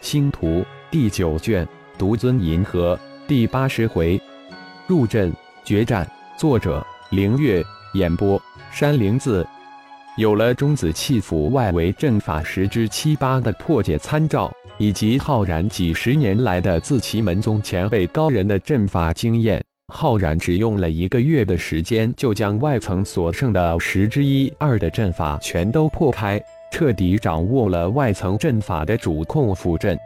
星图第九卷，独尊银河第八十回，入阵决战。作者：凌月。演播：山灵子。有了中子气府外围阵法十之七八的破解参照，以及浩然几十年来的自奇门宗前辈高人的阵法经验，浩然只用了一个月的时间，就将外层所剩的十之一二的阵法全都破开。彻底掌握了外层阵法的主控符阵。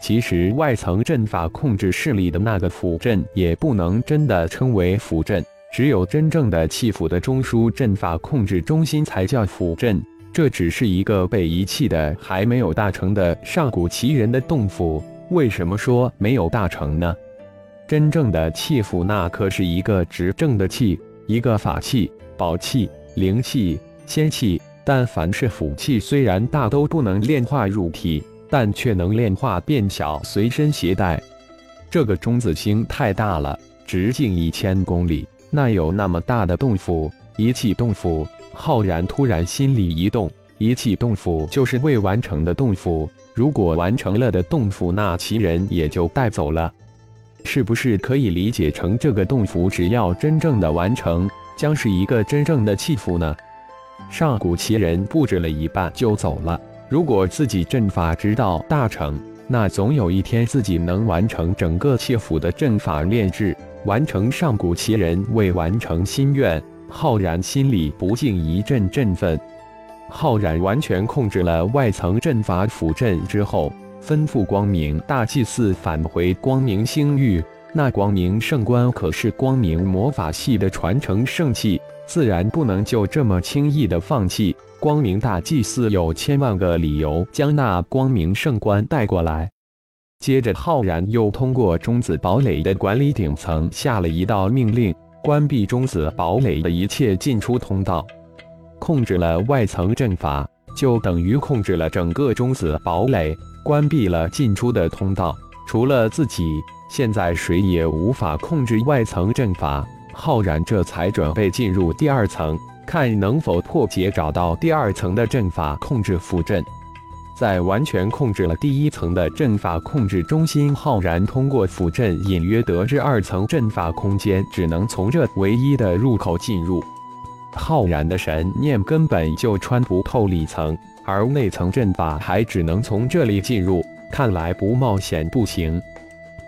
其实，外层阵法控制势力的那个符阵也不能真的称为符阵，只有真正的气府的中枢阵法控制中心才叫符阵。这只是一个被遗弃的、还没有大成的上古奇人的洞府。为什么说没有大成呢？真正的气府那可是一个执政的气，一个法器、宝器、灵气、仙气。但凡是符器，虽然大都不能炼化入体，但却能炼化变小，随身携带。这个中子星太大了，直径一千公里，那有那么大的洞府？一气洞府，浩然突然心里一动，一气洞府就是未完成的洞府。如果完成了的洞府，那其人也就带走了，是不是可以理解成这个洞府只要真正的完成，将是一个真正的气府呢？上古奇人布置了一半就走了。如果自己阵法直到大成，那总有一天自己能完成整个切府的阵法炼制，完成上古奇人未完成心愿。浩然心里不禁一阵振奋。浩然完全控制了外层阵法辅阵之后，吩咐光明大祭司返回光明星域。那光明圣冠可是光明魔法系的传承圣器。自然不能就这么轻易的放弃。光明大祭司有千万个理由将那光明圣冠带过来。接着，浩然又通过中子堡垒的管理顶层下了一道命令，关闭中子堡垒的一切进出通道。控制了外层阵法，就等于控制了整个中子堡垒，关闭了进出的通道。除了自己，现在谁也无法控制外层阵法。浩然这才准备进入第二层，看能否破解找到第二层的阵法控制符阵。在完全控制了第一层的阵法控制中心，浩然通过符阵隐约得知二层阵法空间只能从这唯一的入口进入。浩然的神念根本就穿不透里层，而内层阵法还只能从这里进入，看来不冒险不行。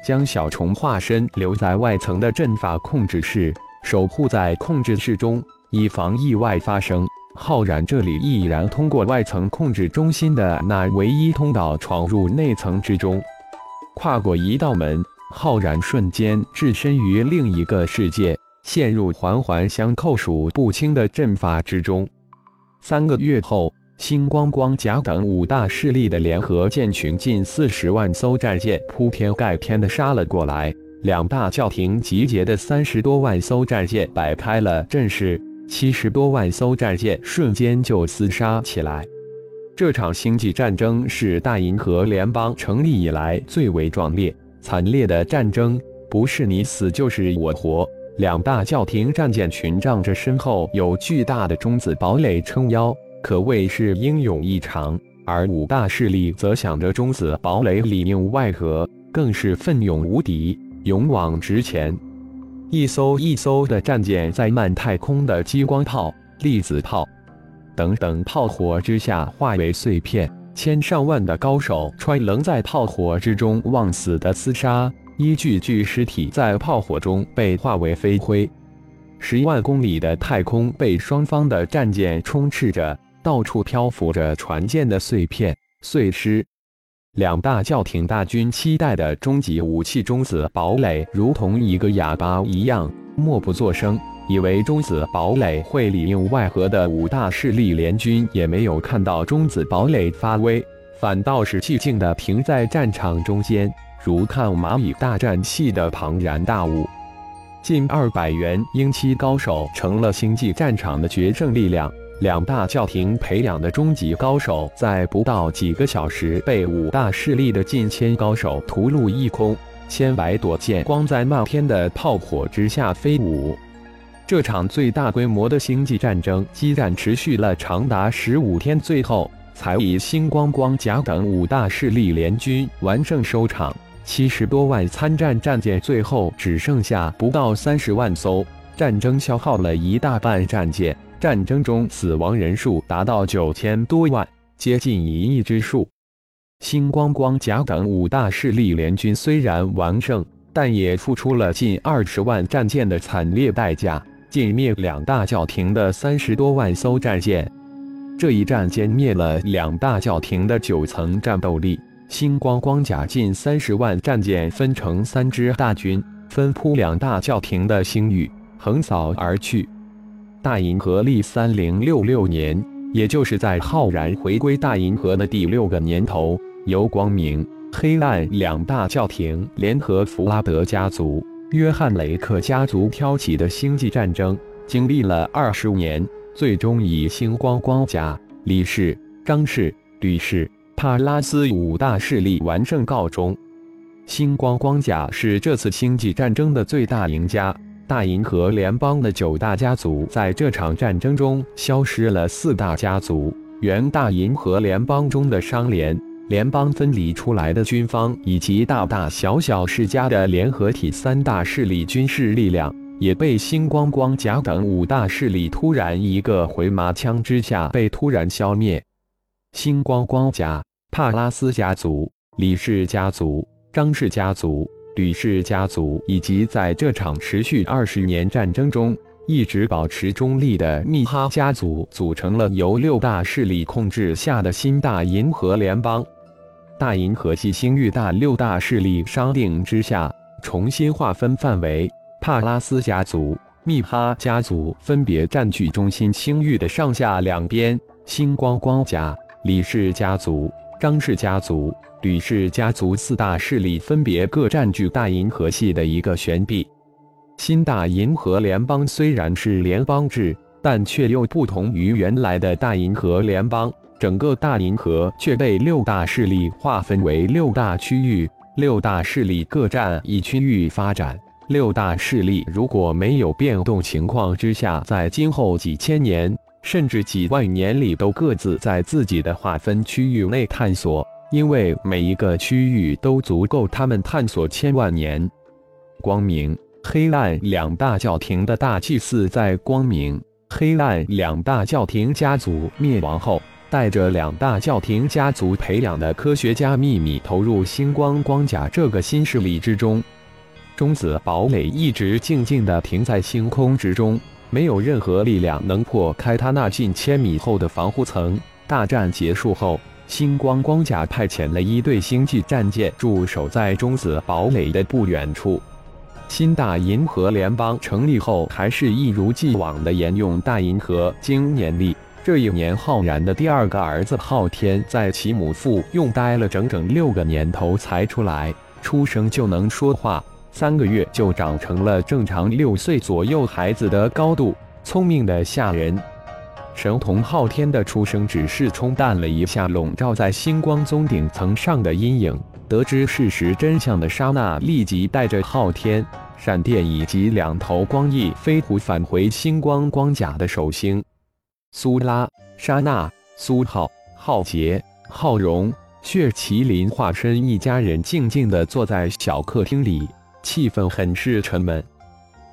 将小虫化身留在外层的阵法控制室，守护在控制室中，以防意外发生。浩然这里毅然通过外层控制中心的那唯一通道，闯入内层之中。跨过一道门，浩然瞬间置身于另一个世界，陷入环环相扣、数不清的阵法之中。三个月后。星光光甲等五大势力的联合舰群，近四十万艘战舰铺天盖天的杀了过来。两大教廷集结的三十多万艘战舰摆开了阵势，七十多万艘战舰瞬间就厮杀起来。这场星际战争是大银河联邦成立以来最为壮烈、惨烈的战争，不是你死就是我活。两大教廷战舰群仗着身后有巨大的中子堡垒撑腰。可谓是英勇异常，而五大势力则想着中子堡垒里应外合，更是奋勇无敌，勇往直前。一艘一艘的战舰在漫太空的激光炮、粒子炮等等炮火之下化为碎片，千上万的高手穿棱在炮火之中忘死的厮杀，一具具尸体在炮火中被化为飞灰。十万公里的太空被双方的战舰充斥着。到处漂浮着船舰的碎片碎尸，两大教廷大军期待的终极武器中子堡垒，如同一个哑巴一样默不作声，以为中子堡垒会里应外合的五大势力联军也没有看到中子堡垒发威，反倒是寂静的停在战场中间，如看蚂蚁大战戏的庞然大物。近二百元英七高手成了星际战场的决胜力量。两大教廷培养的终极高手，在不到几个小时被五大势力的近千高手屠戮一空，千百朵剑光在漫天的炮火之下飞舞。这场最大规模的星际战争激战持续了长达十五天，最后才以星光光甲等五大势力联军完胜收场。七十多万参战战舰，最后只剩下不到三十万艘，战争消耗了一大半战舰，战争中死亡人数达到九千多万，接近一亿之数。星光光甲等五大势力联军虽然完胜，但也付出了近二十万战舰的惨烈代价，歼灭两大教廷的三十多万艘战舰。这一战歼灭了两大教廷的九层战斗力。星光光甲近三十万战舰分成三支大军，分扑两大教廷的星域，横扫而去。大银河历三零六六年，也就是在浩然回归大银河的第六个年头，由光明、黑暗两大教廷联合弗拉德家族、约翰雷克家族挑起的星际战争，经历了二十年，最终以星光光甲、李氏、张氏、吕氏。帕拉斯五大势力完胜告终，星光光甲是这次星际战争的最大赢家。大银河联邦的九大家族在这场战争中消失了四大家族，原大银河联邦中的商联、联邦分离出来的军方以及大大小小世家的联合体三大势力军事力量，也被星光光甲等五大势力突然一个回马枪之下被突然消灭。星光光甲。帕拉斯家族、李氏家族、张氏家族、吕氏家族，以及在这场持续二十年战争中一直保持中立的密哈家族，组成了由六大势力控制下的新大银河联邦。大银河系星域大六大势力商定之下，重新划分范围。帕拉斯家族、密哈家族分别占据中心星域的上下两边。星光光甲、李氏家族。张氏家族、吕氏家族四大势力分别各占据大银河系的一个悬臂。新大银河联邦虽然是联邦制，但却又不同于原来的大银河联邦。整个大银河却被六大势力划分为六大区域，六大势力各占一区域发展。六大势力如果没有变动情况之下，在今后几千年。甚至几万年里都各自在自己的划分区域内探索，因为每一个区域都足够他们探索千万年。光明、黑暗两大教廷的大祭司在光明、黑暗两大教廷家族灭亡后，带着两大教廷家族培养的科学家秘密投入星光光甲这个新势力之中。中子堡垒一直静静地停在星空之中。没有任何力量能破开他那近千米厚的防护层。大战结束后，星光光甲派遣了一队星际战舰驻守在中子堡垒的不远处。新大银河联邦成立后，还是一如既往的沿用大银河经年历。这一年，浩然的第二个儿子昊天在其母腹用待了整整六个年头才出来，出生就能说话。三个月就长成了正常六岁左右孩子的高度，聪明的吓人。神童昊天的出生只是冲淡了一下笼罩在星光宗顶层上的阴影。得知事实真相的沙娜立即带着昊天、闪电以及两头光翼飞狐返回星光光甲的首星。苏拉、沙娜、苏浩、浩杰、浩荣、血麒麟化身一家人静静地坐在小客厅里。气氛很是沉闷。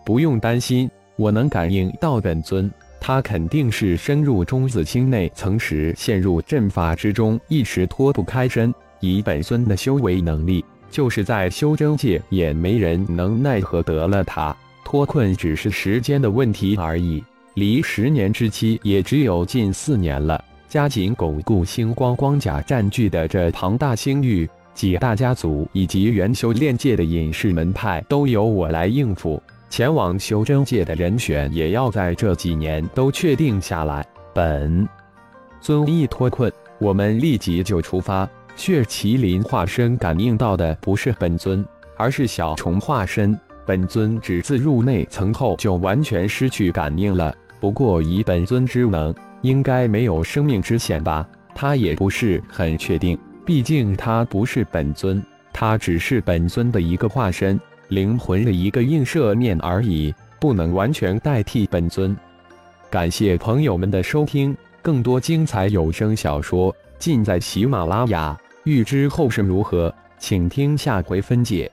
不用担心，我能感应到本尊，他肯定是深入中子星内层时陷入阵法之中，一时脱不开身。以本尊的修为能力，就是在修真界也没人能奈何得了他。脱困只是时间的问题而已，离十年之期也只有近四年了。加紧巩固星光光甲占据的这庞大星域。几大家族以及元修炼界的隐士门派都由我来应付，前往修真界的人选也要在这几年都确定下来。本尊一脱困，我们立即就出发。血麒麟化身感应到的不是本尊，而是小虫化身。本尊只自入内层后就完全失去感应了。不过以本尊之能，应该没有生命之险吧？他也不是很确定。毕竟他不是本尊，他只是本尊的一个化身，灵魂的一个映射面而已，不能完全代替本尊。感谢朋友们的收听，更多精彩有声小说尽在喜马拉雅。欲知后事如何，请听下回分解。